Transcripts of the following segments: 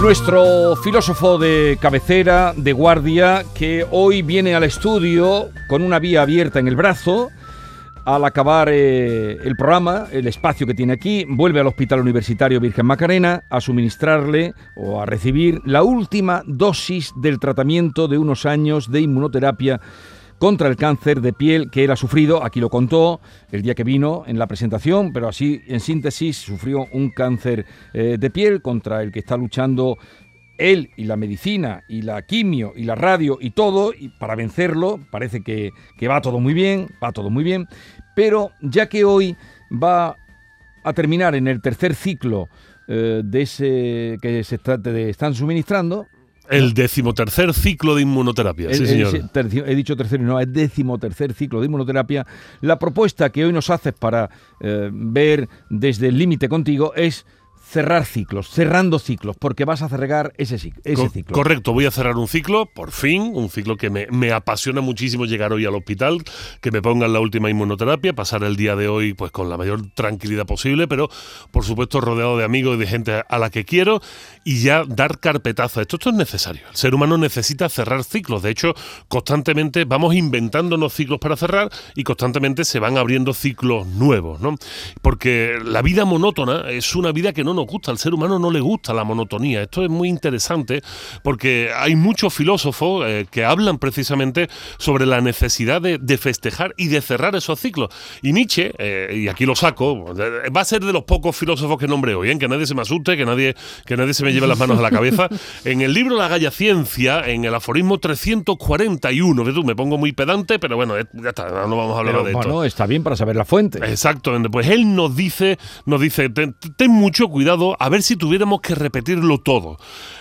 Nuestro filósofo de cabecera, de guardia, que hoy viene al estudio con una vía abierta en el brazo, al acabar eh, el programa, el espacio que tiene aquí, vuelve al Hospital Universitario Virgen Macarena a suministrarle o a recibir la última dosis del tratamiento de unos años de inmunoterapia contra el cáncer de piel que él ha sufrido, aquí lo contó el día que vino en la presentación, pero así en síntesis sufrió un cáncer eh, de piel contra el que está luchando él y la medicina y la quimio y la radio y todo, y para vencerlo parece que, va todo muy bien, va todo muy bien, pero ya que hoy va a terminar en el tercer ciclo eh, de ese que se están suministrando, el decimotercer ciclo de inmunoterapia, sí, señor. he dicho tercero, no, es decimotercer ciclo de inmunoterapia. La propuesta que hoy nos haces para eh, ver desde el límite contigo es cerrar ciclos, cerrando ciclos, porque vas a cerrar ese, ese ciclo. Correcto, voy a cerrar un ciclo, por fin, un ciclo que me, me, apasiona muchísimo llegar hoy al hospital, que me pongan la última inmunoterapia, pasar el día de hoy pues con la mayor tranquilidad posible, pero por supuesto rodeado de amigos y de gente a la que quiero y ya dar carpetazo. Esto, esto es necesario. El ser humano necesita cerrar ciclos. De hecho, constantemente vamos inventándonos ciclos para cerrar y constantemente se van abriendo ciclos nuevos, ¿no? Porque la vida monótona es una vida que no nos gusta. Al ser humano no le gusta la monotonía. Esto es muy interesante porque hay muchos filósofos eh, que hablan precisamente sobre la necesidad de, festejar y de cerrar esos ciclos. Y Nietzsche, eh, y aquí lo saco, va a ser de los pocos filósofos que nombre hoy, ¿eh? que nadie se me asuste, que nadie, que nadie se me lleve las manos a la cabeza. En el libro La Galla Ciencia, en el aforismo 341, tú, me pongo muy pedante, pero bueno, ya está, no vamos a hablar de esto. Bueno, está bien para saber la fuente. Exacto, pues él nos dice, nos dice, ten, mucho cuidado a ver si tuviéramos que repetirlo todo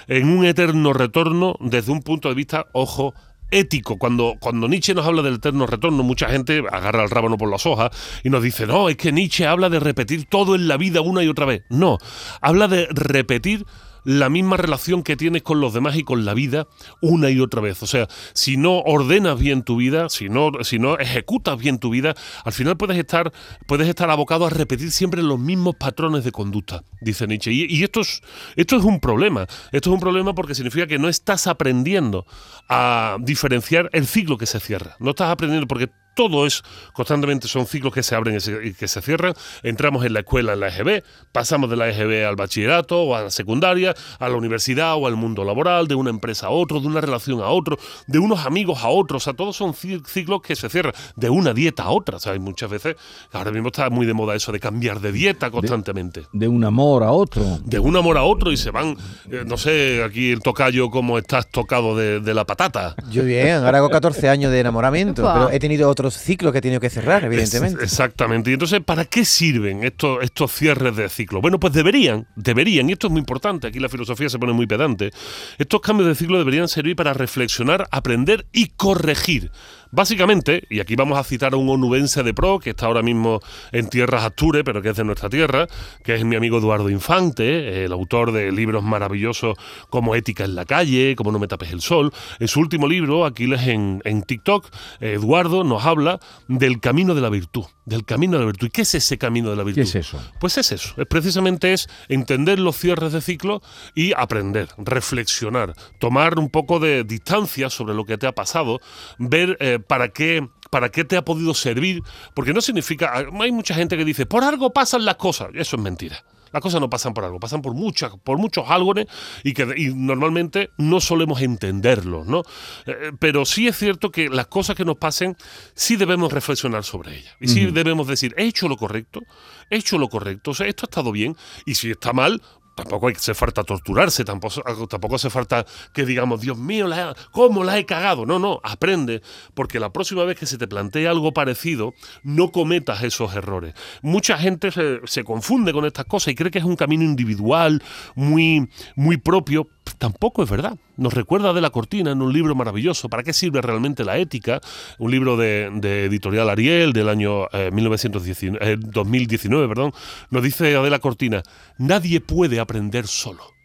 en un eterno retorno desde un punto de vista, ojo, ético. Cuando, cuando Nietzsche nos habla del eterno retorno, mucha gente agarra el rábano por las hojas y nos dice, no, es que Nietzsche habla de repetir todo en la vida una y otra vez. No, habla de repetir la misma relación que tienes con los demás y con la vida una y otra vez. O sea, si no ordenas bien tu vida, si no, si no ejecutas bien tu vida, al final puedes estar, puedes estar abocado a repetir siempre los mismos patrones de conducta, dice Nietzsche. Y, esto, es, esto es un problema. Esto es un problema porque significa que no estás aprendiendo a diferenciar el ciclo que se cierra. No estás aprendiendo porque todo es constantemente son ciclos que se abren y que se cierran. Entramos en la escuela en la EGB, pasamos de la EGB al bachillerato o a la secundaria, a la universidad o al mundo laboral, de una empresa a otro, de una relación a otro, de unos amigos a otros. O sea, todos son ciclos que se cierran, de una dieta a otra. O sea, hay muchas veces, ahora mismo está muy de moda eso de cambiar de dieta constantemente. De, un amor a otro. De un amor a otro y se van, eh, no sé, aquí el tocayo, como estás tocado de, de la patata. Yo bien, ahora hago 14 años de enamoramiento, pero he tenido otro ciclos que ha tenido que cerrar, evidentemente. exactamente. Y entonces, ¿para qué sirven estos, estos cierres de ciclo? Bueno, pues deberían, deberían, y esto es muy importante, aquí la filosofía se pone muy pedante, estos cambios de ciclo deberían servir para reflexionar, aprender y corregir Básicamente, y aquí vamos a citar a un onubense de pro que está ahora mismo en tierras Asture, pero que es de nuestra tierra, que es mi amigo Eduardo Infante, el autor de libros maravillosos como Ética en la calle, como No me tapes el sol. En su último libro, Aquiles en, en TikTok, Eduardo nos habla del camino de la virtud, del camino de la virtud. ¿Y qué es ese camino de la virtud? ¿Qué es eso? Pues es eso, es precisamente es entender los cierres de ciclo y aprender, reflexionar, tomar un poco de distancia sobre lo que te ha pasado, ver eh, para qué para qué te ha podido servir, porque no significa, hay mucha gente que dice, por algo pasan las cosas, eso es mentira. Las cosas no pasan por algo, pasan por muchas, por muchos álgones y que normalmente no solemos entenderlos, ¿no? Eh, pero sí es cierto que las cosas que nos pasen, sí debemos reflexionar sobre ellas. Y sí debemos decir, he hecho lo correcto, he hecho lo correcto, o sea, esto ha estado bien, y si está mal, tampoco hace falta torturarse, tampoco, tampoco hace falta que digamos, Dios mío, ¿cómo la he cagado? No, no, aprende, porque la próxima vez que se te plantee algo parecido, no cometas esos errores. Mucha gente se, se confunde con estas cosas y cree que es un camino individual, muy, muy propio, tampoco es verdad. Nos recuerda de la cortina en un libro maravilloso, ¿Para qué sirve realmente la ética? Un libro de, editorial Ariel del año 1919, 2019, perdón. Nos dice Adela Cortina, nadie puede aprender solo.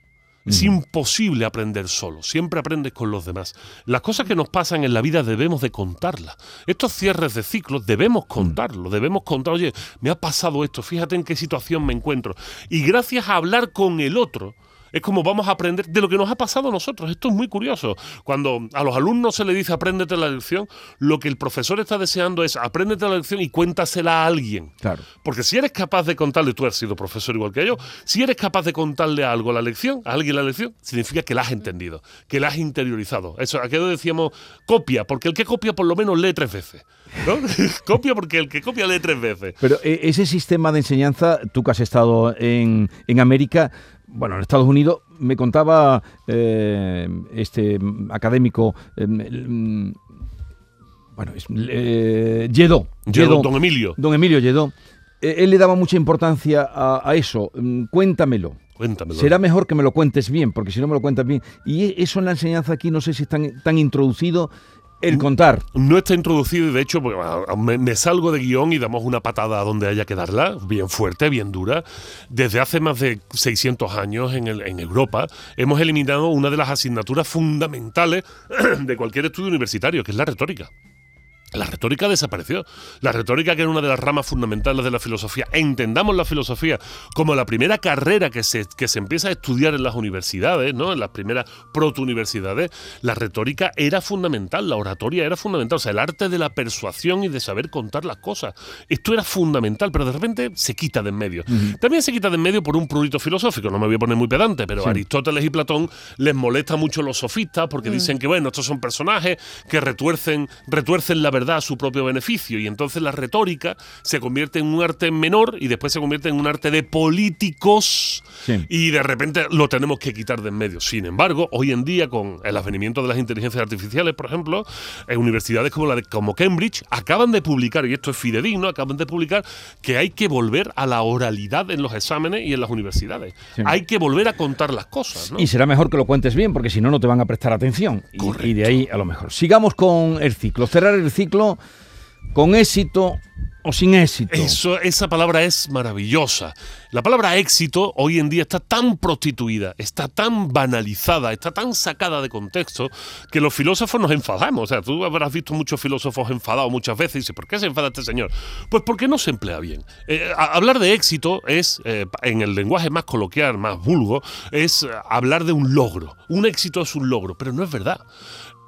Es imposible aprender solo, siempre aprendes con los demás. Las cosas que nos pasan en la vida debemos de contarlas. Estos cierres de ciclos debemos contarlo, debemos contar, oye, me ha pasado esto, fíjate en qué situación me encuentro. Y gracias a hablar con el otro, es como vamos a aprender de lo que nos ha pasado a nosotros. Esto es muy curioso. Cuando a los alumnos se les dice apréndete la lección, lo que el profesor está deseando es apréndete la lección y cuéntasela a alguien. Claro. Porque si eres capaz de contarle, tú has sido profesor igual que yo, si eres capaz de contarle algo la lección, a alguien la lección, significa que la has entendido, que la has interiorizado. Eso, aquello decíamos copia, porque el que copia por lo menos lee tres veces. ¿no? copia porque el que copia lee tres veces. Pero eh, ese sistema de enseñanza, tú que has estado en, en América, bueno, en Estados Unidos me contaba eh, este académico, eh, mm, bueno, es, eh, don Emilio. Don Emilio Lledó. él le daba mucha importancia a, eso. Mm, cuéntamelo. Cuéntamelo. Será mejor que me lo cuentes bien, porque si no me lo cuentas bien. Y e, eso en la enseñanza aquí no sé si está tan introducido el contar. No está introducido y de hecho pues, me, salgo de guion y damos una patada donde haya que darla, bien fuerte, bien dura. Desde hace más de 600 años en, el, en Europa hemos eliminado una de las asignaturas fundamentales de cualquier estudio universitario, que es la retórica. La retórica desapareció. La retórica, que era una de las ramas fundamentales de la filosofía. Entendamos la filosofía como la primera carrera que se, que se empieza a estudiar en las universidades, ¿no? en las primeras proto-universidades. La retórica era fundamental, la oratoria era fundamental. O sea, el arte de la persuasión y de saber contar las cosas. Esto era fundamental, pero de repente se quita de en medio. También se quita de en medio por un prurito filosófico. No me voy a poner muy pedante, pero Aristóteles y Platón les molesta mucho los sofistas porque mm. dicen que, bueno, estos son personajes que retuercen, retuercen la verdad a su propio beneficio y entonces la retórica se convierte en un arte menor y después se convierte en un arte de políticos y de repente lo tenemos que quitar de en medio. Sin embargo, hoy en día con el advenimiento de las inteligencias artificiales, por ejemplo, en universidades como la de como Cambridge acaban de publicar y esto es fidedigno, acaban de publicar que hay que volver a la oralidad en los exámenes y en las universidades. Hay que volver a contar las cosas. Y será mejor que lo cuentes bien porque si no no te van a prestar atención. y de ahí a lo mejor. Sigamos con el ciclo. Cerrar el ciclo con éxito o sin éxito. Esa palabra es maravillosa. La palabra éxito hoy en día está tan prostituida, está tan banalizada, está tan sacada de contexto que los filósofos nos enfadamos. O sea, tú habrás visto muchos filósofos enfadados muchas veces y dices, ¿por qué se enfada este señor? Pues porque no se emplea bien. Eh, hablar de éxito es, eh, en el lenguaje más coloquial, más vulgo, es hablar de un logro. Un éxito es un logro, pero no es verdad.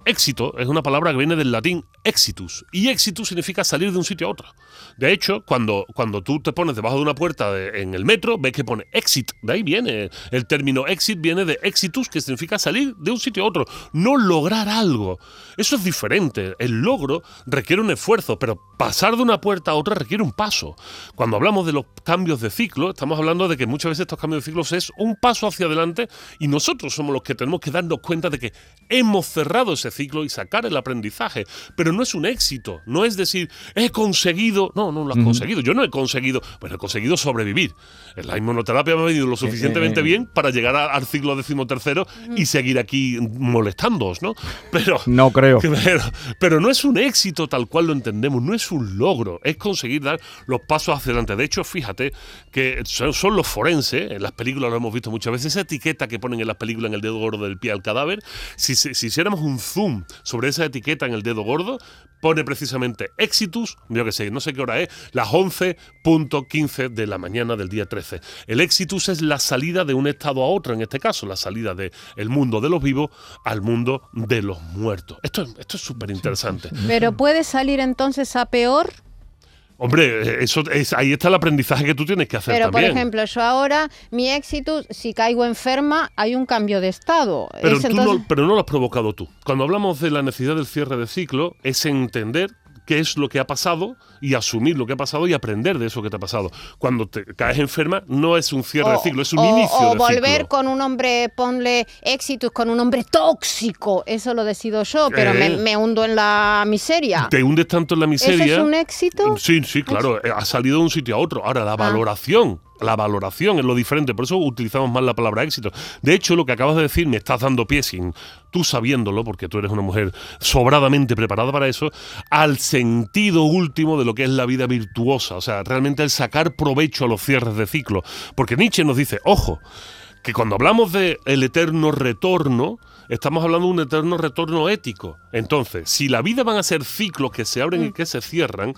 Éxito es una palabra que viene del latín exitus y exitus significa salir de un sitio a otro. De hecho, cuando, cuando tú te pones debajo de una puerta en el metro, ves que pone exit. De ahí viene. El término exit viene de exitus, que significa salir de un sitio a otro, no lograr algo. Eso es diferente. El logro requiere un esfuerzo, pero pasar de una puerta a otra requiere un paso. Cuando hablamos de los cambios de ciclo, estamos hablando de que muchas veces estos cambios de ciclos es un paso hacia adelante y nosotros somos los que tenemos que darnos cuenta de que hemos cerrado ese ciclo y sacar el aprendizaje. Pero no es un éxito, no es decir, he conseguido, no, no lo has conseguido, yo no he conseguido, bueno, he conseguido sobrevivir. La inmunoterapia me ha venido lo suficientemente eh, eh, bien para llegar al ciclo decimotercero y seguir aquí molestándoos, ¿no? Pero... No creo. Pero, pero no es un éxito tal cual lo entendemos, no es un logro, es conseguir dar los pasos hacia adelante. De hecho, fíjate que son, los forenses, en las películas lo hemos visto muchas veces, esa etiqueta que ponen en las películas en el dedo gordo del pie al cadáver, si, si, si hiciéramos un zoom sobre esa etiqueta en el dedo gordo, pone precisamente Exitus, yo que sé, no sé qué hora es, las 11.15 de la mañana del día 13. El Exitus es la salida de un estado a otro, en este caso, la salida del el mundo de los vivos al mundo de los muertos. Esto, esto es súper interesante. Pero puede salir entonces a peor Hombre, eso es, ahí está el aprendizaje que tú tienes que hacer Pero, por ejemplo, yo ahora, mi éxito, si caigo enferma, hay un cambio de estado. Pero, no, pero no lo has provocado tú. Cuando hablamos de la necesidad del cierre de ciclo, es entender qué es lo que ha pasado y asumir lo que ha pasado y aprender de eso que te ha pasado. Cuando te caes enferma no es un cierre de ciclo, es un inicio o volver con un hombre, ponle éxitos, con un hombre tóxico, eso lo decido yo, pero me, eh. hundo en la miseria. Te hundes tanto en la miseria. ¿Eso es un éxito? Sí, sí, claro, ha salido de un sitio a otro. Ahora, la ah. valoración la valoración es lo diferente, por eso utilizamos más la palabra éxito. De hecho, lo que acabas de decir me estás dando pie sin tú sabiéndolo, porque tú eres una mujer sobradamente preparada para eso, al sentido último de lo que es la vida virtuosa, o sea, realmente el sacar provecho a los cierres de ciclo. Porque Nietzsche nos dice, ojo, que cuando hablamos de el eterno retorno, estamos hablando de un eterno retorno ético. Entonces, si la vida van a ser ciclos que se abren y que se cierran,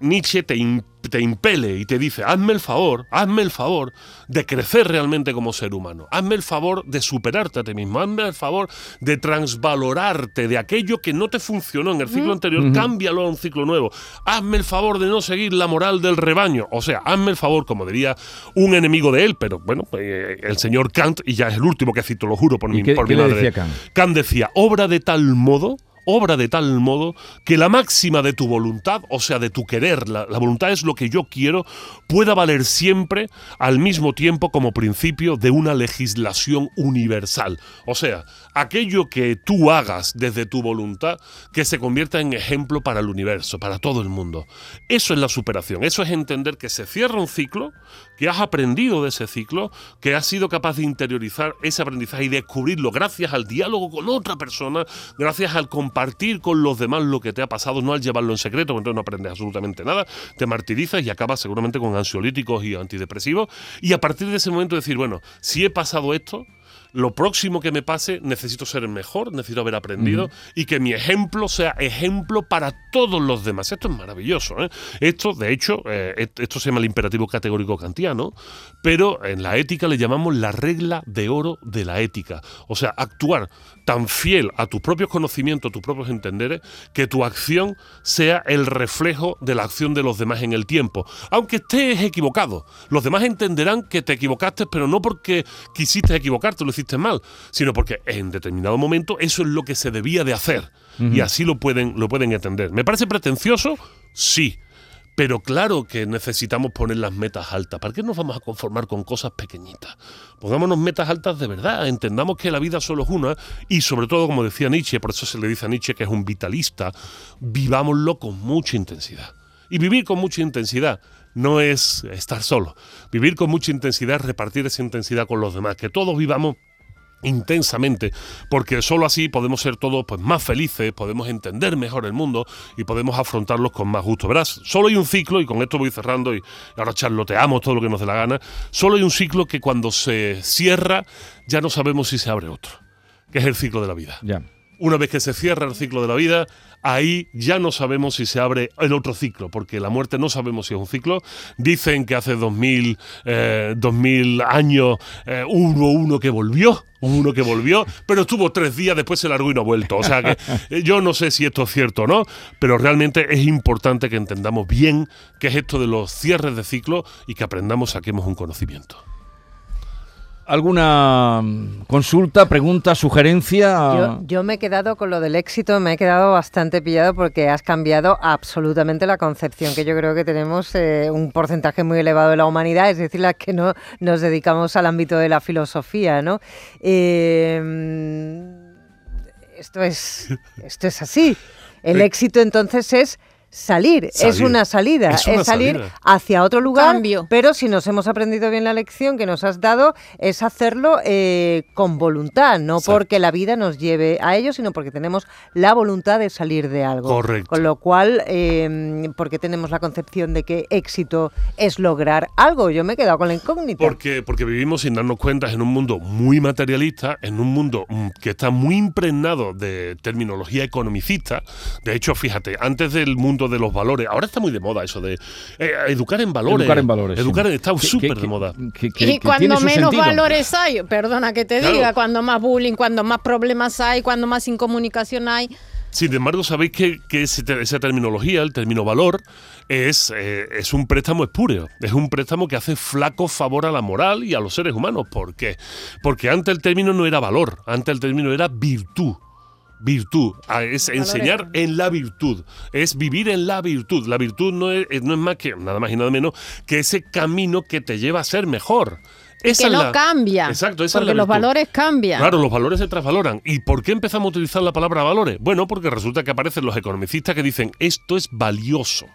Nietzsche te, te, impele y te dice, hazme el favor, hazme el favor de crecer realmente como ser humano, hazme el favor de superarte a ti mismo, hazme el favor de transvalorarte de aquello que no te funcionó en el ciclo anterior, cámbialo a un ciclo nuevo, hazme el favor de no seguir la moral del rebaño, o sea, hazme el favor, como diría un enemigo de él, pero bueno, eh, el señor Kant, y ya es el último que cito, lo juro por mi, por mi madre. Decía Kant? Kant decía, obra de tal modo obra de tal modo que la máxima de tu voluntad, o sea, de tu querer, la, voluntad es lo que yo quiero, pueda valer siempre al mismo tiempo como principio de una legislación universal. O sea, aquello que tú hagas desde tu voluntad que se convierta en ejemplo para el universo, para todo el mundo. Eso es la superación, eso es entender que se cierra un ciclo, que has aprendido de ese ciclo, que has sido capaz de interiorizar ese aprendizaje y descubrirlo gracias al diálogo con otra persona, gracias al compartir con los demás lo que te ha pasado, no al llevarlo en secreto, porque entonces no aprendes absolutamente nada, te martirizas y acabas seguramente con ansiolíticos y antidepresivos, y a partir de ese momento decir, bueno, si he pasado esto, lo próximo que me pase necesito ser mejor, necesito haber aprendido y que mi ejemplo sea ejemplo para todos los demás. Esto es maravilloso. ¿eh? Esto, de hecho, eh, esto se llama el imperativo categórico kantiano, pero en la ética le llamamos la regla de oro de la ética. O sea, actuar tan fiel a tus propios conocimientos, a tus propios entenderes, que tu acción sea el reflejo de la acción de los demás en el tiempo. Aunque estés equivocado, los demás entenderán que te equivocaste, pero no porque quisiste equivocarte, lo hiciste mal, sino porque en determinado momento eso es lo que se debía de hacer. Y así lo pueden, lo pueden entender. ¿Me parece pretencioso? Sí. Pero claro que necesitamos poner las metas altas. ¿Para qué nos vamos a conformar con cosas pequeñitas? Pongámonos metas altas de verdad, entendamos que la vida solo es una y sobre todo, como decía Nietzsche, por eso se le dice a Nietzsche que es un vitalista, vivámoslo con mucha intensidad. Y vivir con mucha intensidad no es estar solo. Vivir con mucha intensidad es repartir esa intensidad con los demás, que todos vivamos intensamente, porque solo así podemos ser todos pues, más felices, podemos entender mejor el mundo y podemos afrontarlos con más gusto. Verás, solo hay un ciclo, y con esto voy cerrando y ahora charloteamos todo lo que nos dé la gana, solo hay un ciclo que cuando se cierra ya no sabemos si se abre otro, que es el ciclo de la vida. Ya. Una vez que se cierra el ciclo de la vida, ahí ya no sabemos si se abre el otro ciclo, porque la muerte no sabemos si es un ciclo. Dicen que hace 2000, eh, años eh, hubo uno que volvió, uno que volvió, pero estuvo tres días, después se largó y no ha vuelto. O sea que eh, yo no sé si esto es cierto o no, pero realmente es importante que entendamos bien qué es esto de los cierres de ciclo y que aprendamos, saquemos un conocimiento. ¿Alguna consulta, pregunta, sugerencia? Yo, me he quedado con lo del éxito, me he quedado bastante pillado porque has cambiado absolutamente la concepción que yo creo que tenemos eh, un porcentaje muy elevado de la humanidad, es decir, la que no nos dedicamos al ámbito de la filosofía, ¿no? Eh, esto es, esto es así. El éxito entonces es salir, es una salida, es, salir hacia otro lugar, pero si nos hemos aprendido bien la lección que nos has dado, es hacerlo eh, con voluntad, no porque la vida nos lleve a ello, sino porque tenemos la voluntad de salir de algo. Correcto. Con lo cual, eh, porque tenemos la concepción de que éxito es lograr algo, yo me he quedado con la incógnita. Porque, porque vivimos sin darnos cuenta en un mundo muy materialista, en un mundo mm, que está muy impregnado de terminología economicista. De hecho, fíjate, antes del mundo de los valores. Ahora está muy de moda eso de eh, educar en valores. Educar en valores. Educar está súper de moda. y cuando menos valores hay, perdona que te diga, cuando más bullying, cuando más problemas hay, cuando más incomunicación hay. Sin embargo, sabéis que, esa terminología, el término valor, es, eh, es un préstamo espúreo. Es un préstamo que hace flaco favor a la moral y a los seres humanos. ¿Por qué? Porque antes el término no era valor, antes el término era virtud virtud, es enseñar en la virtud, es vivir en la virtud. La virtud no es, no es más que, nada más y nada menos, que ese camino que te lleva a ser mejor. Esa que no cambia. Exacto, porque los valores cambian. Claro, los valores se trasvaloran. ¿Y por qué empezamos a utilizar la palabra valores? Bueno, porque resulta que aparecen los economicistas que dicen esto es valioso.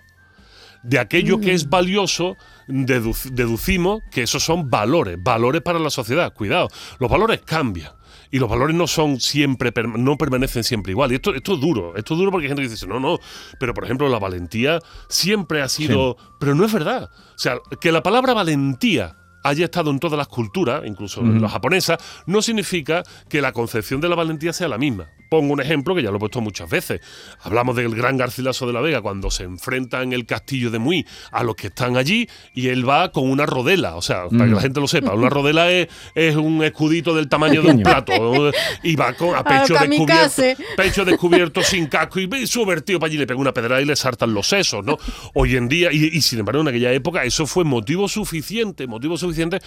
De aquello que es mm. valioso, deducimos que esos son valores, valores para la sociedad. Cuidado, los valores cambian y los valores no son siempre, no permanecen siempre igual. Y esto, esto es duro, esto es duro porque hay gente que dice, no, no, pero por ejemplo la valentía siempre ha sido, pero no es verdad. O sea, que la palabra valentía haya estado en todas las culturas, incluso en la japonesa, no significa que la concepción de la valentía sea la misma. Pongo un ejemplo que ya lo he puesto muchas veces. Hablamos del gran Garcilaso de la Vega cuando se enfrenta en el castillo de Muy a los que están allí y él va con una rodela. O sea, para que la mm. gente lo sepa, una rodela es, es un escudito del tamaño de un plato y va con, a pecho descubierto, pecho descubierto sin casco y su vertido para allí le pega una pedrada y le saltan los sesos, ¿no? Hoy en día, y, y sin embargo en aquella época eso fue motivo suficiente, motivo suficiente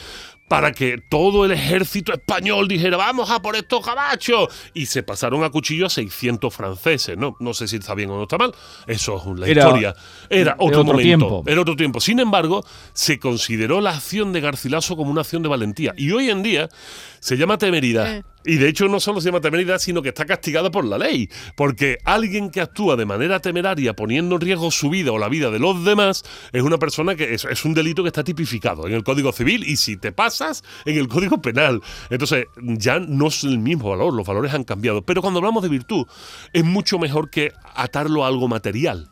para que todo el ejército español dijera vamos a por estos cabachos y se pasaron a cuchillo a 600 franceses, ¿no? No sé si está bien o no está mal, eso es la historia. Era otro, momento, tiempo. era otro tiempo. Sin embargo, se consideró la acción de Garcilaso como una acción de valentía y hoy en día se llama temeridad. Y de hecho no solo se llama temeridad, sino que está castigado por la ley. Porque alguien que actúa de manera temeraria poniendo en riesgo su vida o la vida de los demás es una persona que es, un delito que está tipificado en el Código Civil y si te pasas en el Código Penal. Entonces ya no es el mismo valor, los valores han cambiado. Pero cuando hablamos de virtud es mucho mejor que atarlo a algo material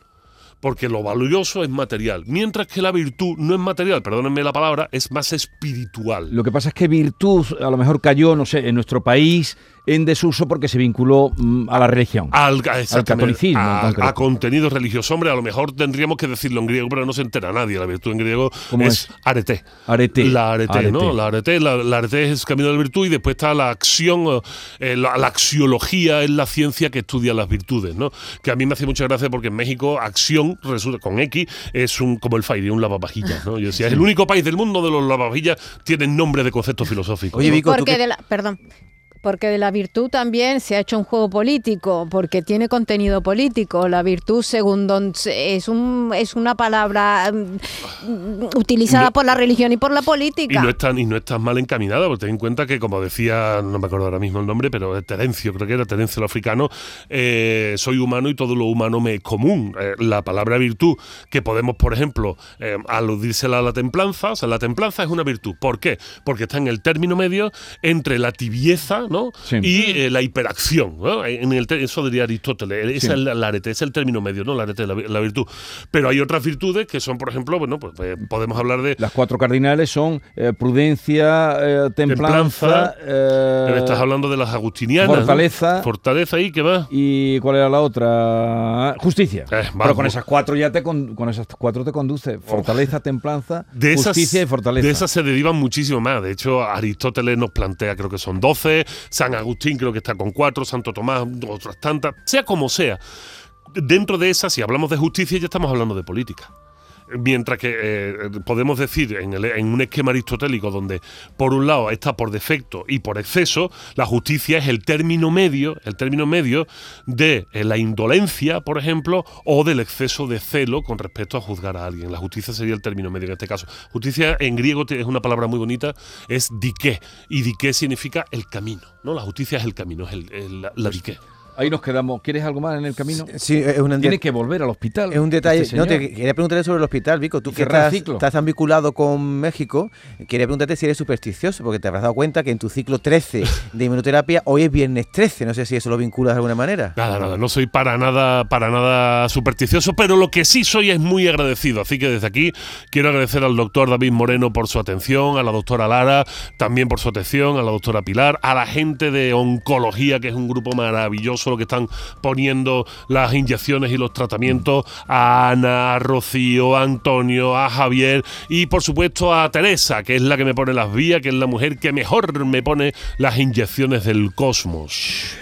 porque lo valioso es material, mientras que la virtud no es material, perdónenme la palabra, es más espiritual. Lo que pasa es que virtud a lo mejor cayó, no sé, en nuestro país en desuso porque se vinculó mm, a la religión. Al, catolicismo. A, contenidos religiosos. Hombre, a lo mejor tendríamos que decirlo en griego, pero no se entera nadie. La virtud en griego es, arete. Arete. La arete, ¿no? La arete, la, arete es camino de la virtud y después está la acción, eh, la, axiología es la ciencia que estudia las virtudes, ¿no? Que a mí me hace mucha gracia porque en México acción, resulta, con X, es un como el fire, un lavavajillas, ¿no? Yo decía, es el único país del mundo de los lavavajillas tienen nombre de conceptos filosóficos. Oye, Vico, porque de la, perdón, porque de la virtud también se ha hecho un juego político, porque tiene contenido político. La virtud, según don, es, un, es una palabra mm, utilizada por la religión y por la política. Y no, está, y no estás mal encaminada, porque ten en cuenta que, como decía, no me acuerdo ahora mismo el nombre, pero Terencio, creo que era Terencio el africano, eh, soy humano y todo lo humano me es común. Eh, la palabra virtud, que podemos, por ejemplo, eh, aludírsela a la templanza, o sea, la templanza es una virtud. ¿Por qué? Porque está en el término medio entre la tibieza, y eh, la hiperacción, En el, eso diría Aristóteles, esa es la, arete, es el término medio, ¿no? La arete, la, virtud. Pero hay otras virtudes que son, por ejemplo, bueno, pues eh, podemos hablar de... Las cuatro cardinales son eh, prudencia, templanza... estás hablando de las agustinianas. Fortaleza. Fortaleza y ¿qué más? ¿Y cuál era la otra? Justicia. Pero con esas cuatro ya te con, esas cuatro te conduce. Fortaleza, templanza, justicia y fortaleza. De esas se derivan muchísimo más. De hecho, Aristóteles nos plantea, creo que son doce, San Agustín creo que está con cuatro, Santo Tomás, otras tantas, sea como sea. Dentro de esas, si hablamos de justicia, ya estamos hablando de política mientras que eh, podemos decir en, un esquema aristotélico donde por un lado está por defecto y por exceso, la justicia es el término medio, el término medio de eh, la indolencia, por ejemplo, o del exceso de celo con respecto a juzgar a alguien. La justicia sería el término medio en este caso. Justicia en griego es una palabra muy bonita, es dique, y dique significa el camino, ¿no? La justicia es el camino, es el, la, la dique. Ahí nos quedamos. ¿Quieres algo más en el camino? Sí, es un Tiene que volver al hospital. Es un detalle. Este no, te quería preguntarle sobre el hospital, Vico. Tú que estás, estás, tan vinculado con México, quería preguntarte si eres supersticioso, porque te habrás dado cuenta que en tu ciclo 13 de inmunoterapia hoy es viernes 13. No sé si eso lo vinculas de alguna manera. Nada, nada. No soy para nada, para nada supersticioso, pero lo que sí soy es muy agradecido. Así que desde aquí quiero agradecer al doctor David Moreno por su atención, a la doctora Lara también por su atención, a la doctora Pilar, a la gente de oncología, que es un grupo maravilloso lo que están poniendo las inyecciones y los tratamientos, a Ana, a Rocío, a Antonio, a Javier y por supuesto a Teresa, que es la que me pone las vías, que es la mujer que mejor me pone las inyecciones del cosmos.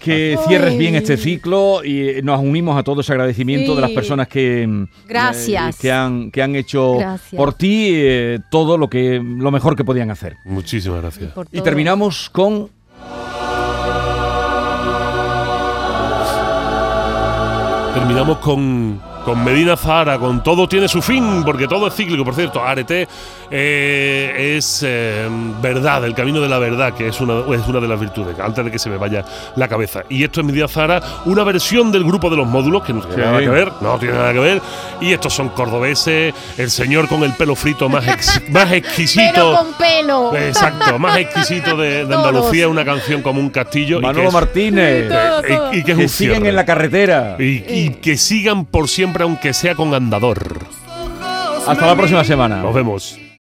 Que cierres bien este ciclo y nos unimos a todo ese agradecimiento de las personas que, mm, Gracias. Eh, que, han, que han hecho por ti eh, todo lo, que, lo mejor que podían hacer. Muchísimas gracias. Y terminamos con Terminamos con, con Medina Zara, con todo tiene su fin, porque todo es cíclico. Por cierto, Arete eh, es eh, verdad, el camino de la verdad, que es una, es una de las virtudes, antes de que se me vaya la cabeza. Y esto es mi día Zara, una versión del grupo de los módulos, que no tiene nada que ver, no tiene nada que ver. Y estos son cordobeses, el señor con el pelo frito más, más exquisito. Pelo con pelo. Exacto, más exquisito de, Andalucía, una canción como un castillo. Manolo Martínez. y, que, siguen en la carretera. y que sigan por siempre, aunque sea con andador. Hasta la próxima semana. Nos vemos.